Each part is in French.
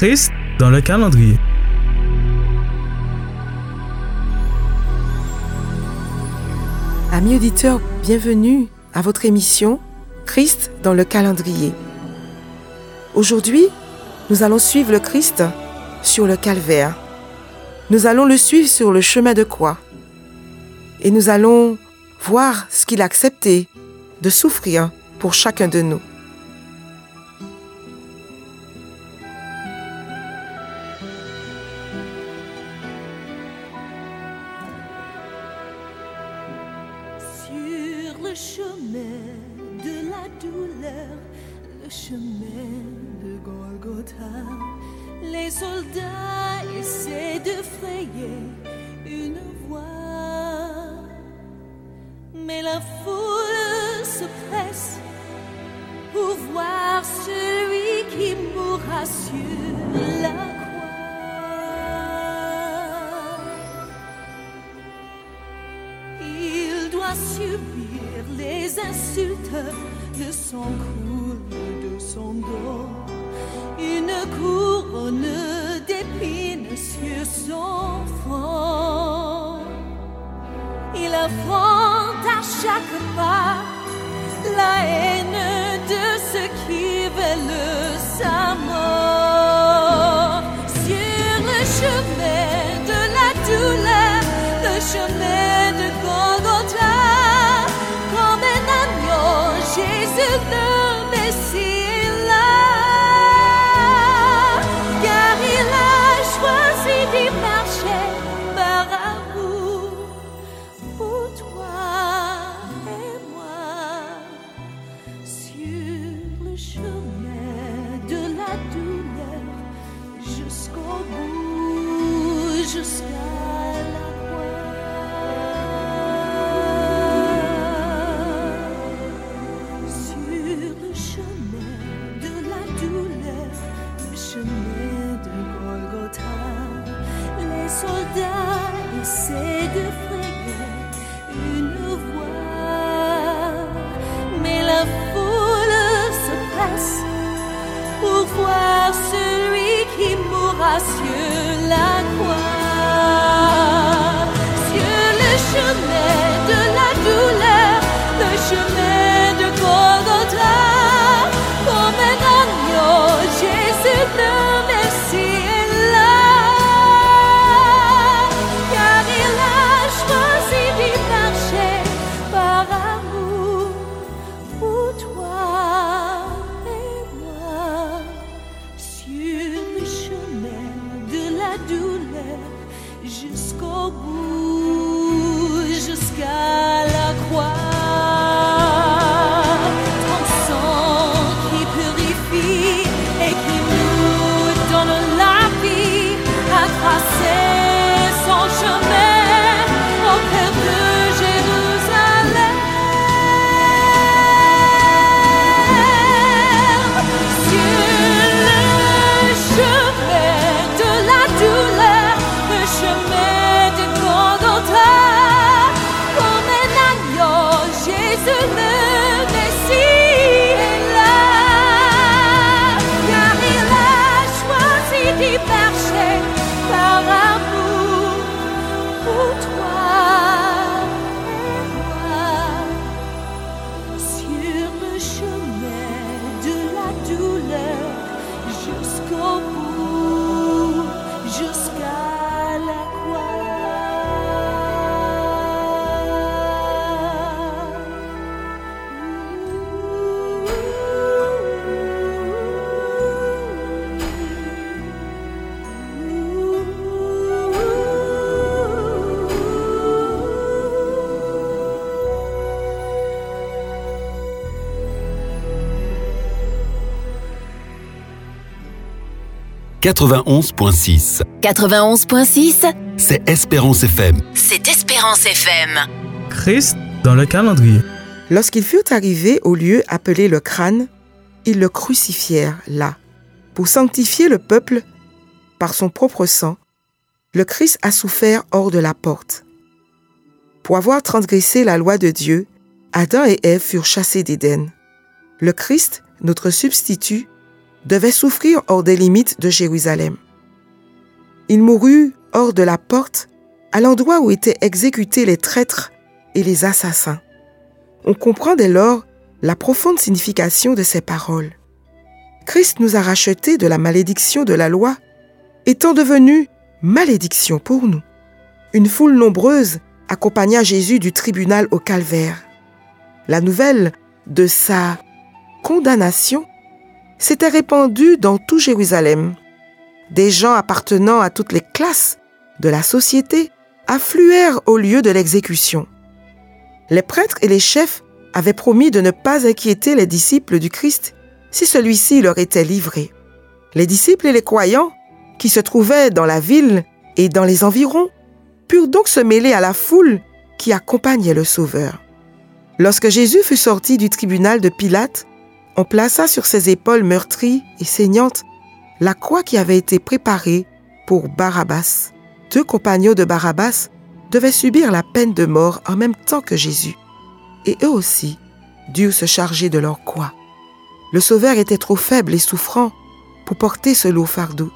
Christ dans le calendrier. Amis auditeurs, bienvenue à votre émission Christ dans le calendrier. Aujourd'hui, nous allons suivre le Christ sur le calvaire. Nous allons le suivre sur le chemin de croix. Et nous allons voir ce qu'il a accepté de souffrir pour chacun de nous. Une voie. Mais la foule se presse pour voir celui qui mourra sur la Jésus le Messie 91.6. 91.6, C'est Espérance FM. c'est Espérance FM. Christ dans le calendrier. Lorsqu'ils furent arrivés au lieu appelé le crâne, ils le crucifièrent là. Pour sanctifier le peuple par son propre sang, le Christ a souffert hors de la porte. Pour avoir transgressé la loi de Dieu, Adam et Ève furent chassés d'Éden. Le Christ, notre substitut, devait souffrir hors des limites de Jérusalem. Il mourut hors de la porte, à l'endroit où étaient exécutés les traîtres et les assassins. On comprend dès lors la profonde signification de ces paroles. Christ nous a rachetés de la malédiction de la loi, étant devenu malédiction pour nous. Une foule nombreuse accompagna Jésus du tribunal au calvaire. La nouvelle de sa condamnation s'était répandue dans tout Jérusalem. Des gens appartenant à toutes les classes de la société affluèrent au lieu de l'exécution. Les prêtres et les chefs avaient promis de ne pas inquiéter les disciples du Christ si celui-ci leur était livré. Les disciples et les croyants, qui se trouvaient dans la ville et dans les environs, purent donc se mêler à la foule qui accompagnait le Sauveur. Lorsque Jésus fut sorti du tribunal de Pilate, on plaça sur ses épaules meurtries et saignantes la croix qui avait été préparée pour Barabbas. Deux compagnons de Barabbas devaient subir la peine de mort en même temps que Jésus. Et eux aussi durent se charger de leur croix. Le Sauveur était trop faible et souffrant pour porter ce lourd fardeau.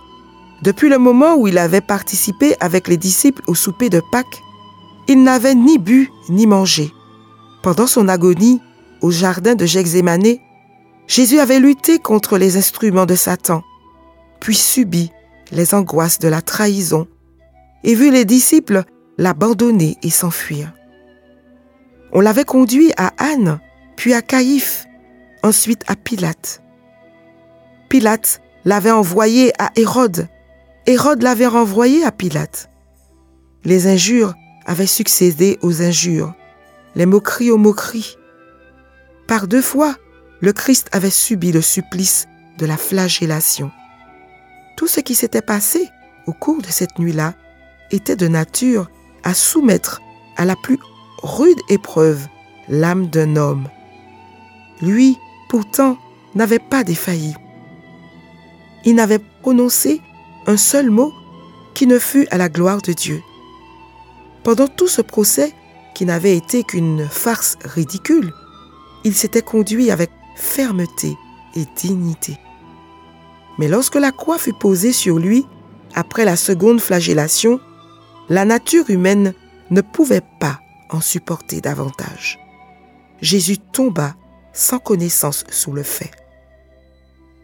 Depuis le moment où il avait participé avec les disciples au souper de Pâques, il n'avait ni bu ni mangé. Pendant son agonie au jardin de Gethsémanée, Jésus avait lutté contre les instruments de Satan, puis subi les angoisses de la trahison et vu les disciples l'abandonner et s'enfuir. On l'avait conduit à Anne, puis à Caïphe, ensuite à Pilate. Pilate l'avait envoyé à Hérode. Hérode l'avait renvoyé à Pilate. Les injures avaient succédé aux injures, les moqueries aux moqueries. Par deux fois, le Christ avait subi le supplice de la flagellation. Tout ce qui s'était passé au cours de cette nuit-là était de nature à soumettre à la plus rude épreuve l'âme d'un homme. Lui, pourtant, n'avait pas défailli. Il n'avait prononcé un seul mot qui ne fût à la gloire de Dieu. Pendant tout ce procès, qui n'avait été qu'une farce ridicule, il s'était conduit avec fermeté et dignité. Mais lorsque la croix fut posée sur lui, après la seconde flagellation, la nature humaine ne pouvait pas en supporter davantage. Jésus tomba sans connaissance sous le fait.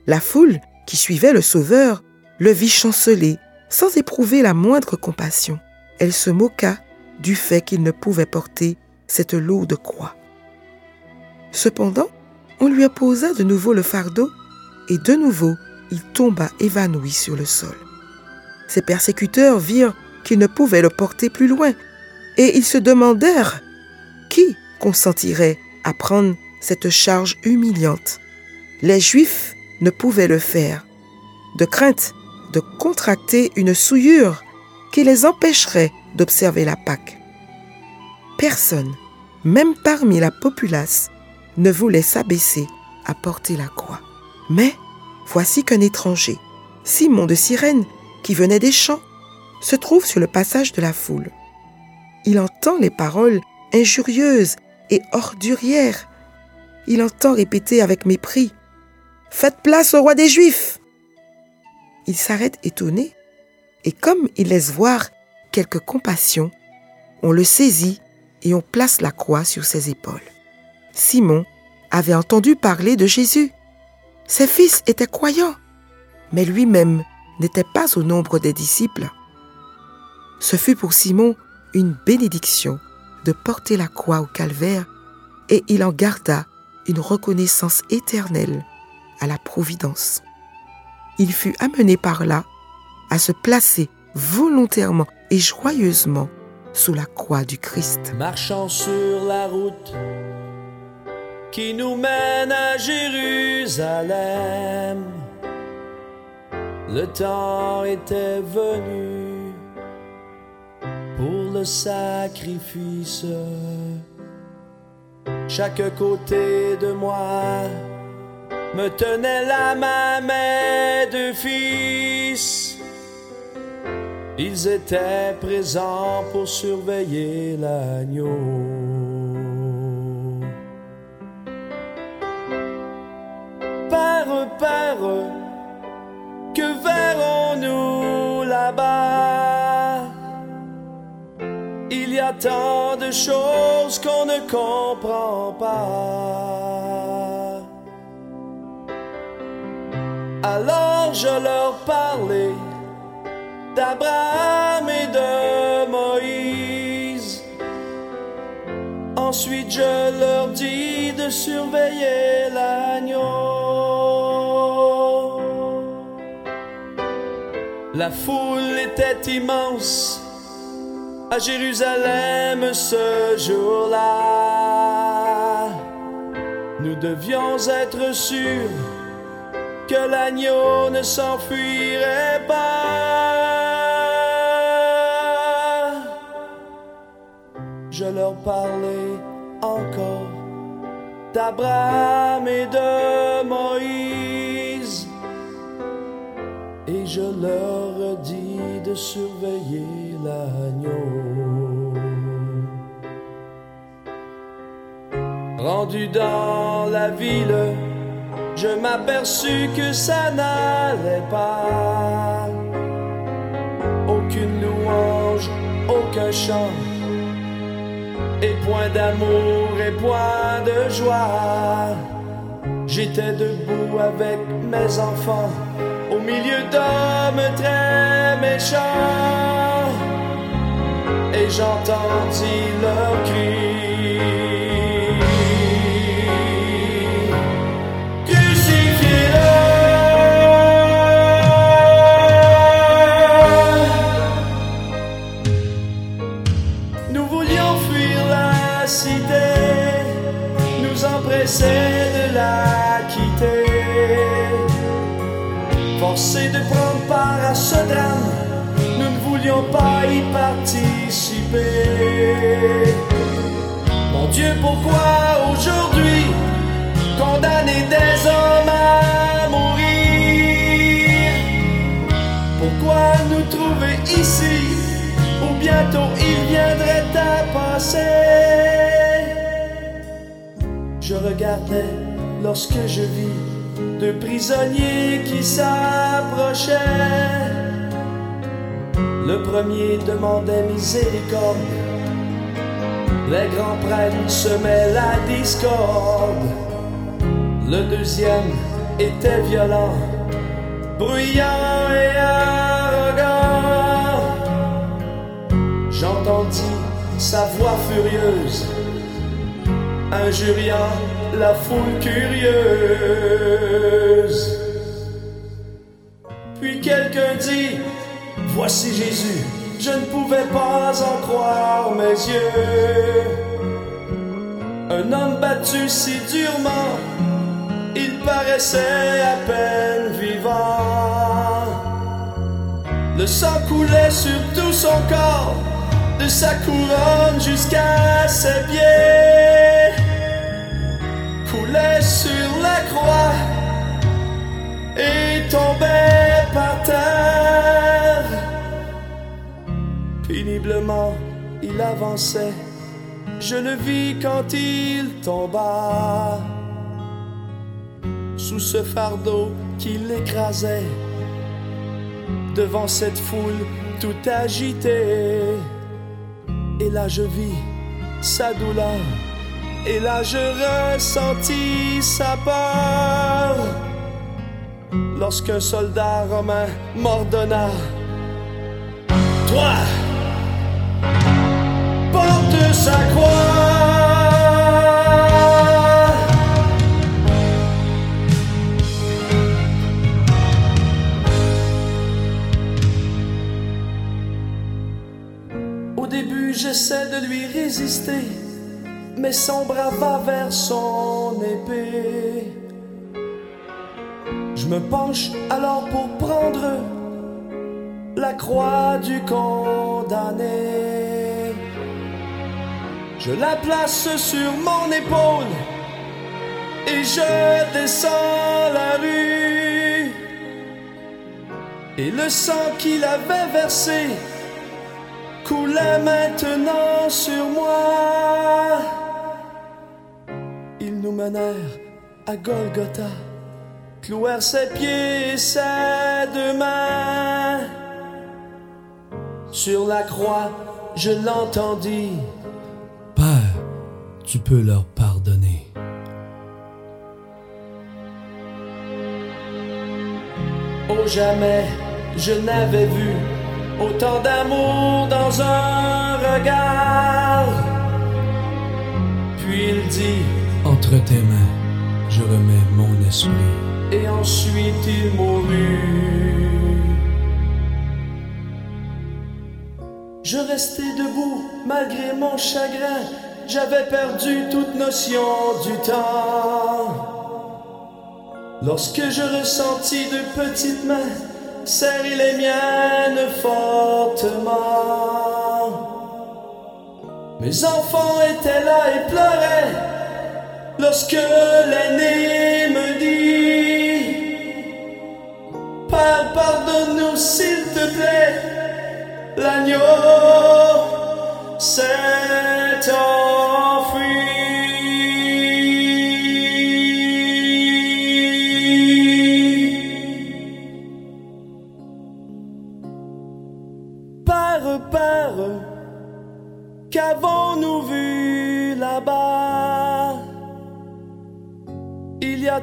La foule qui suivait le Sauveur le vit chanceler sans éprouver la moindre compassion. Elle se moqua du fait qu'il ne pouvait porter cette lourde croix. Cependant, on lui apposa de nouveau le fardeau et de nouveau il tomba évanoui sur le sol. Ses persécuteurs virent qu'ils ne pouvaient le porter plus loin et ils se demandèrent qui consentirait à prendre cette charge humiliante. Les Juifs ne pouvaient le faire, de crainte de contracter une souillure qui les empêcherait d'observer la Pâque. Personne, même parmi la populace, ne voulait s'abaisser à porter la croix. Mais voici qu'un étranger, Simon de Cyrène, qui venait des champs, se trouve sur le passage de la foule. Il entend les paroles injurieuses et ordurières. Il entend répéter avec mépris Faites place au roi des Juifs Il s'arrête étonné, et comme il laisse voir quelque compassion, on le saisit et on place la croix sur ses épaules. Simon avait entendu parler de Jésus. Ses fils étaient croyants, mais lui-même n'était pas au nombre des disciples. Ce fut pour Simon une bénédiction de porter la croix au calvaire et il en garda une reconnaissance éternelle à la Providence. Il fut amené par là à se placer volontairement et joyeusement sous la croix du Christ. Marchant sur la route qui nous mène à Jérusalem, le temps était venu pour le sacrifice. Chaque côté de moi me tenait la main mes deux fils. Ils étaient présents pour surveiller l'agneau. Père, Père, verrons-nous là-bas? Il y a tant de choses qu'on ne comprend pas. Alors je leur parlais d'Abraham et de Moïse. Ensuite je leur dis de surveiller l'agneau. La foule était immense à Jérusalem ce jour-là. Nous devions être sûrs que l'agneau ne s'enfuirait pas. Je leur parlais encore d'Abraham et de Moïse. Et je leur dis de surveiller l'agneau. Rendu dans la ville, je m'aperçus que ça n'allait pas. Aucune louange, aucun chant, et point d'amour et point de joie. J'étais debout avec mes enfants au milieu d'hommes très méchants, et j'entendis leurs cris. Crucifiez-le. Nous voulions fuir la cité, nous empresser nous ne voulions pas y participer. Mon Dieu, pourquoi aujourd'hui condamner des hommes à mourir? Pourquoi nous trouver ici où bientôt il viendrait à passer? Je regardais lorsque je vis deux prisonniers qui s'approchaient. Le premier demandait miséricorde. Les grands prêtres semaient la discorde. Le deuxième était violent, bruyant et arrogant. J'entendis sa voix furieuse, injuriant la foule curieuse. Puis quelqu'un dit, Voici Jésus, je ne pouvais pas en croire mes yeux. Un homme battu si durement, il paraissait à peine vivant. Le sang coulait sur tout son corps, de sa couronne jusqu'à ses pieds. Coulait sur la croix et tombait par terre. Péniblement, il avançait. Je le vis quand il tomba sous ce fardeau qui l'écrasait devant cette foule tout agitée. Et là je vis sa douleur, et là je ressentis sa peur. Lorsqu'un soldat romain m'ordonna Toi, porte sa croix. Au début, j'essaie de lui résister, mais son bras va vers son épée. Je me penche alors pour prendre la croix du condamné. Je la place sur mon épaule et je descends la rue. Et le sang qu'il avait versé coulait maintenant sur moi. Menèrent à Golgotha, clouèrent ses pieds et ses deux mains. Sur la croix, je l'entendis. Père, tu peux leur pardonner. Oh jamais je n'avais vu autant d'amour dans un regard. Puis il dit, Entre tes mains, je remets mon esprit. et ensuite il mourut. Je restais debout malgré mon chagrin, j'avais perdu toute notion du temps. Lorsque je ressentis deux petites mains serrer les miennes fortement. Mes enfants étaient là et pleuraient lorsque l'aîné me dit pardonne-nous s'il te plaît, l'agneau s'est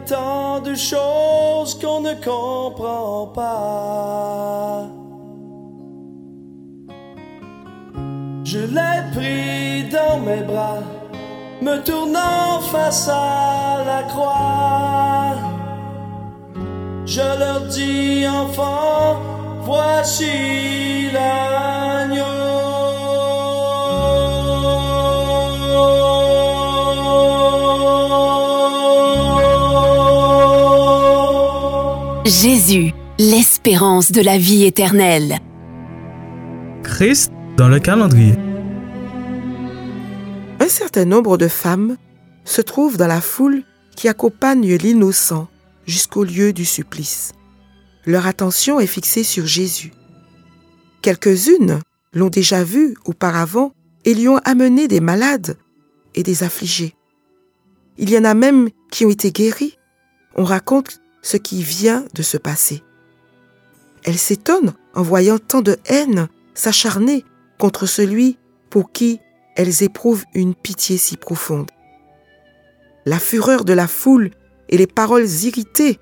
tant de choses qu'on ne comprend pas. Je l'ai pris dans mes bras, me tournant face à la croix. Je leur dis, enfants, voici l'agneau. Jésus, l'espérance de la vie éternelle. Christ dans le calendrier. Un certain nombre de femmes se trouvent dans la foule qui accompagne l'innocent jusqu'au lieu du supplice. Leur attention est fixée sur Jésus. Quelques-unes l'ont déjà vu auparavant et lui ont amené des malades et des affligés. Il y en a même qui ont été guéris. On raconte ce qui vient de se passer. Elles s'étonnent en voyant tant de haine s'acharner contre celui pour qui elles éprouvent une pitié si profonde. La fureur de la foule et les paroles irritées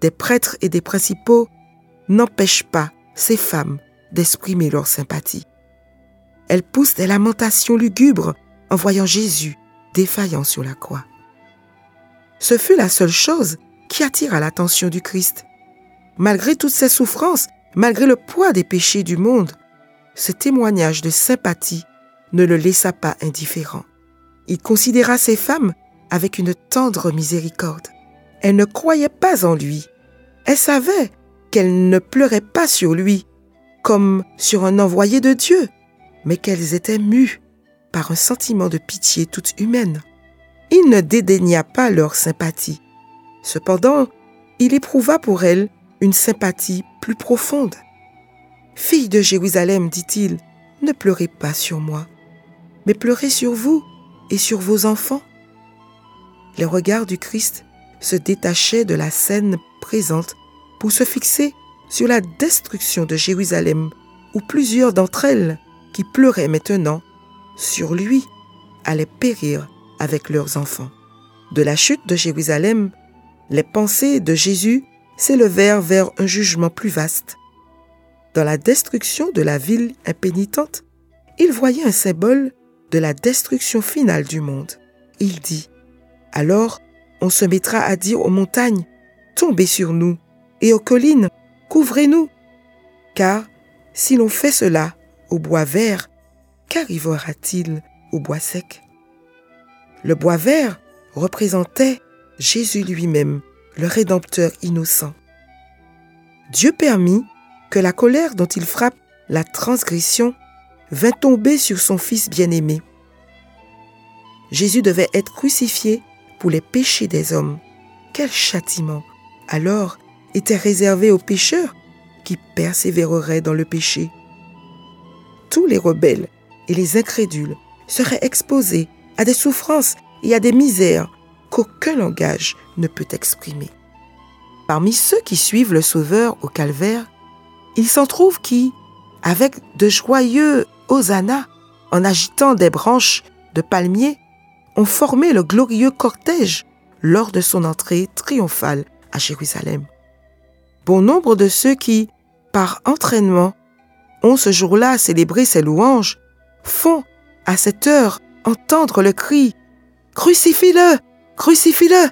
des prêtres et des principaux n'empêchent pas ces femmes d'exprimer leur sympathie. Elles poussent des lamentations lugubres en voyant Jésus défaillant sur la croix. Ce fut la seule chose qui attira l'attention du Christ. Malgré toutes ses souffrances, malgré le poids des péchés du monde, ce témoignage de sympathie ne le laissa pas indifférent. Il considéra ces femmes avec une tendre miséricorde. Elles ne croyaient pas en lui. Elles savaient qu'elles ne pleuraient pas sur lui comme sur un envoyé de Dieu, mais qu'elles étaient mues par un sentiment de pitié toute humaine. Il ne dédaigna pas leur sympathie. Cependant, il éprouva pour elles une sympathie plus profonde. Fille de Jérusalem, dit-il, ne pleurez pas sur moi, mais pleurez sur vous et sur vos enfants. Les regards du Christ se détachaient de la scène présente pour se fixer sur la destruction de Jérusalem, où plusieurs d'entre elles, qui pleuraient maintenant, sur lui, allaient périr avec leurs enfants. De la chute de Jérusalem, les pensées de Jésus s'élevèrent vers un jugement plus vaste. Dans la destruction de la ville impénitente, il voyait un symbole de la destruction finale du monde. Il dit, Alors on se mettra à dire aux montagnes, Tombez sur nous, et aux collines, Couvrez-nous. Car si l'on fait cela au bois vert, qu'arrivera-t-il au bois sec? Le bois vert représentait Jésus lui-même, le Rédempteur innocent. Dieu permit que la colère dont il frappe la transgression vint tomber sur son Fils bien-aimé. Jésus devait être crucifié pour les péchés des hommes. Quel châtiment alors était réservé aux pécheurs qui persévéreraient dans le péché. Tous les rebelles et les incrédules seraient exposés à des souffrances et à des misères qu'aucun langage ne peut exprimer. Parmi ceux qui suivent le Sauveur au calvaire, il s'en trouve qui, avec de joyeux hosannas, en agitant des branches de palmier, ont formé le glorieux cortège lors de son entrée triomphale à Jérusalem. Bon nombre de ceux qui, par entraînement, ont ce jour-là célébré ses louanges, font, à cette heure, entendre le cri Crucifie-le Crucifie-le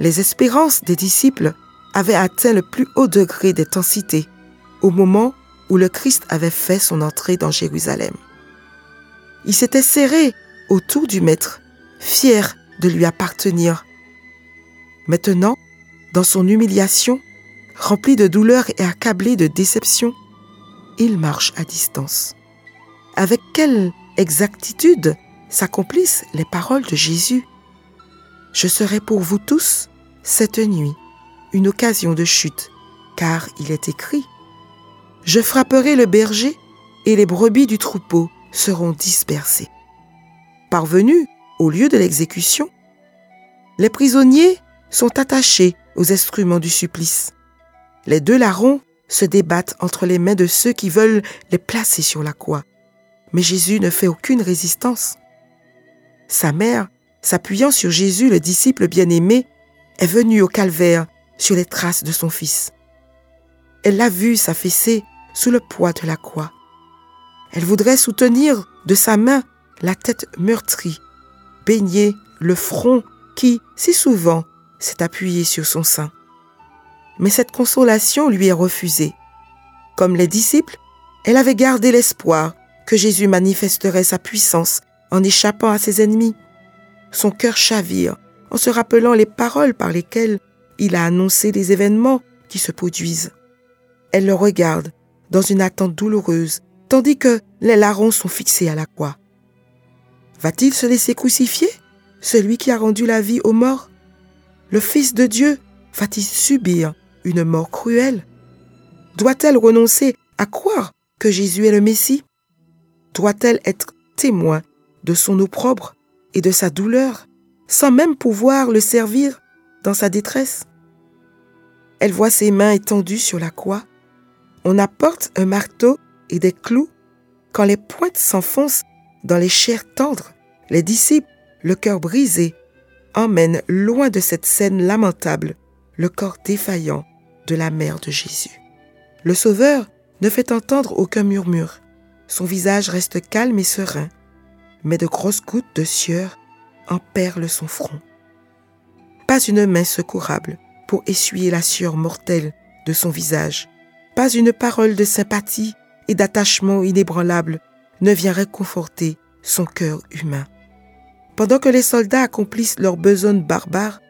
Les espérances des disciples avaient atteint le plus haut degré d'intensité au moment où le Christ avait fait son entrée dans Jérusalem. Il s'était serré autour du Maître, fier de lui appartenir. Maintenant, dans son humiliation, rempli de douleur et accablé de déception, il marche à distance. Avec quelle exactitude s'accomplissent les paroles de Jésus? Je serai pour vous tous, cette nuit, une occasion de chute, car il est écrit, Je frapperai le berger et les brebis du troupeau seront dispersées. Parvenus au lieu de l'exécution, les prisonniers sont attachés aux instruments du supplice. Les deux larrons se débattent entre les mains de ceux qui veulent les placer sur la croix. Mais Jésus ne fait aucune résistance. Sa mère, s'appuyant sur Jésus, le disciple bien-aimé, est venue au calvaire sur les traces de son fils. Elle l'a vu s'affaisser sous le poids de la croix. Elle voudrait soutenir de sa main la tête meurtrie, baigner le front qui, si souvent, s'est appuyé sur son sein. Mais cette consolation lui est refusée. Comme les disciples, elle avait gardé l'espoir que Jésus manifesterait sa puissance en échappant à ses ennemis. Son cœur chavire en se rappelant les paroles par lesquelles il a annoncé les événements qui se produisent. Elle le regarde dans une attente douloureuse, tandis que les larrons sont fixés à la croix. Va-t-il se laisser crucifier, celui qui a rendu la vie aux morts? Le Fils de Dieu va-t-il subir une mort cruelle? Doit-elle renoncer à croire que Jésus est le Messie? Doit-elle être témoin de son opprobre? Et de sa douleur, sans même pouvoir le servir dans sa détresse Elle voit ses mains étendues sur la croix. On apporte un marteau et des clous. Quand les pointes s'enfoncent dans les chairs tendres, les disciples, le cœur brisé, emmènent loin de cette scène lamentable le corps défaillant de la mère de Jésus. Le Sauveur ne fait entendre aucun murmure. Son visage reste calme et serein, mais de grosses gouttes de sueur emperlent son front. Pas une main secourable pour essuyer la sueur mortelle de son visage. Pas une parole de sympathie et d'attachement inébranlable ne vient réconforter son cœur humain. Pendant que les soldats accomplissent leur besogne barbare,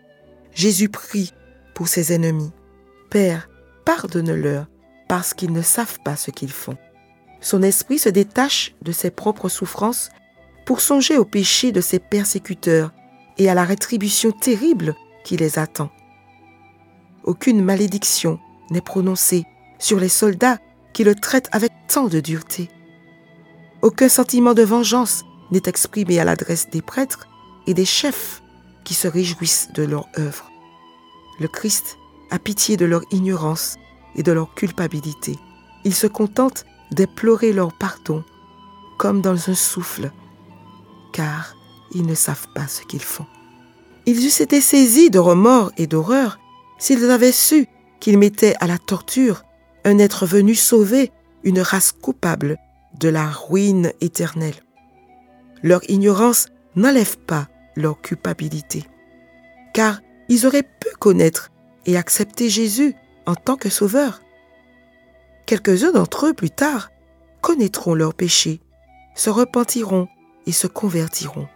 Jésus prie pour ses ennemis. Père, pardonne-leur parce qu'ils ne savent pas ce qu'ils font. Son esprit se détache de ses propres souffrances pour songer au péché de ses persécuteurs et à la rétribution terrible qui les attend. Aucune malédiction n'est prononcée sur les soldats qui le traitent avec tant de dureté. Aucun sentiment de vengeance n'est exprimé à l'adresse des prêtres et des chefs qui se réjouissent de leur œuvre. Le Christ a pitié de leur ignorance et de leur culpabilité. Il se contente déplorer leur pardon comme dans un souffle, car ils ne savent pas ce qu'ils font. Ils eussent été saisis de remords et d'horreur s'ils avaient su qu'ils mettaient à la torture un être venu sauver une race coupable de la ruine éternelle. Leur ignorance n'enlève pas leur culpabilité, car ils auraient pu connaître et accepter Jésus en tant que sauveur. Quelques-uns d'entre eux, plus tard, connaîtront leurs péchés, se repentiront se convertiront.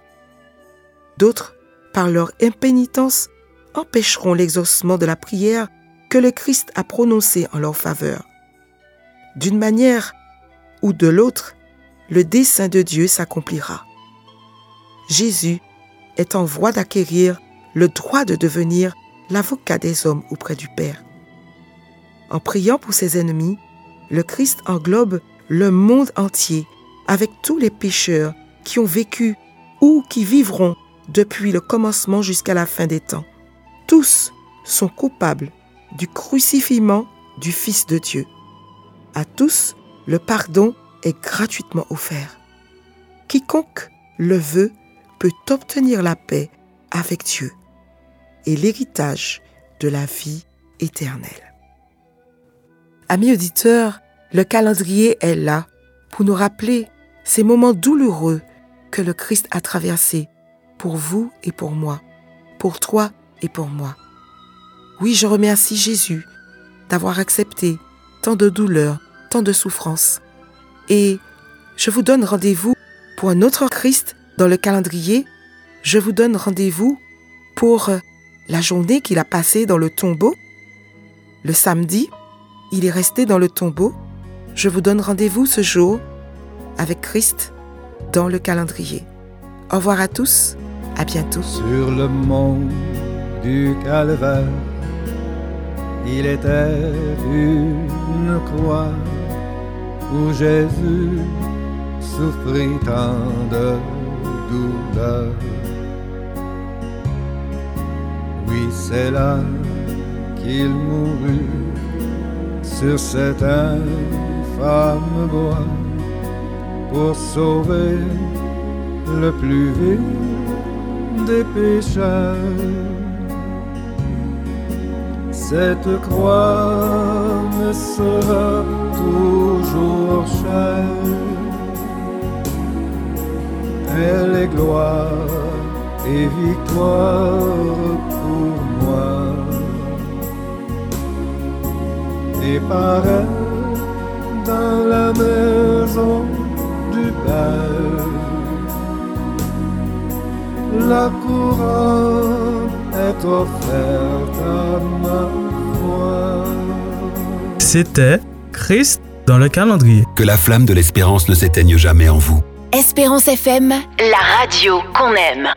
D'autres, par leur impénitence, empêcheront l'exaucement de la prière que le Christ a prononcée en leur faveur. D'une manière ou de l'autre, le dessein de Dieu s'accomplira. Jésus est en voie d'acquérir le droit de devenir l'avocat des hommes auprès du Père. En priant pour ses ennemis, le Christ englobe le monde entier avec tous les pécheurs qui ont vécu ou qui vivront depuis le commencement jusqu'à la fin des temps. Tous sont coupables du crucifiement du Fils de Dieu. À tous, le pardon est gratuitement offert. Quiconque le veut peut obtenir la paix avec Dieu et l'héritage de la vie éternelle. Amis auditeurs, le calendrier est là pour nous rappeler ces moments douloureux que le Christ a traversés pour vous et pour moi, pour toi et pour moi. Oui, je remercie Jésus d'avoir accepté tant de douleurs, tant de souffrances. Et je vous donne rendez-vous pour un autre Christ dans le calendrier. Je vous donne rendez-vous pour la journée qu'il a passée dans le tombeau. Le samedi, il est resté dans le tombeau. Je vous donne rendez-vous ce jour avec Christ dans le calendrier. Au revoir à tous, à bientôt. Sur le mont du calvaire, il était une croix où Jésus souffrit tant de douleur. Oui, c'est là qu'il mourut sur cet infâme bois pour sauver le plus vil des pécheurs. Cette croix me sera toujours chère. Elle est gloire et victoire pour moi. Et par elle, dans la maison la couronne est offerte à ma foi. C'était Christ dans le calendrier. Que la flamme de l'espérance ne s'éteigne jamais en vous. Espérance FM, la radio qu'on aime.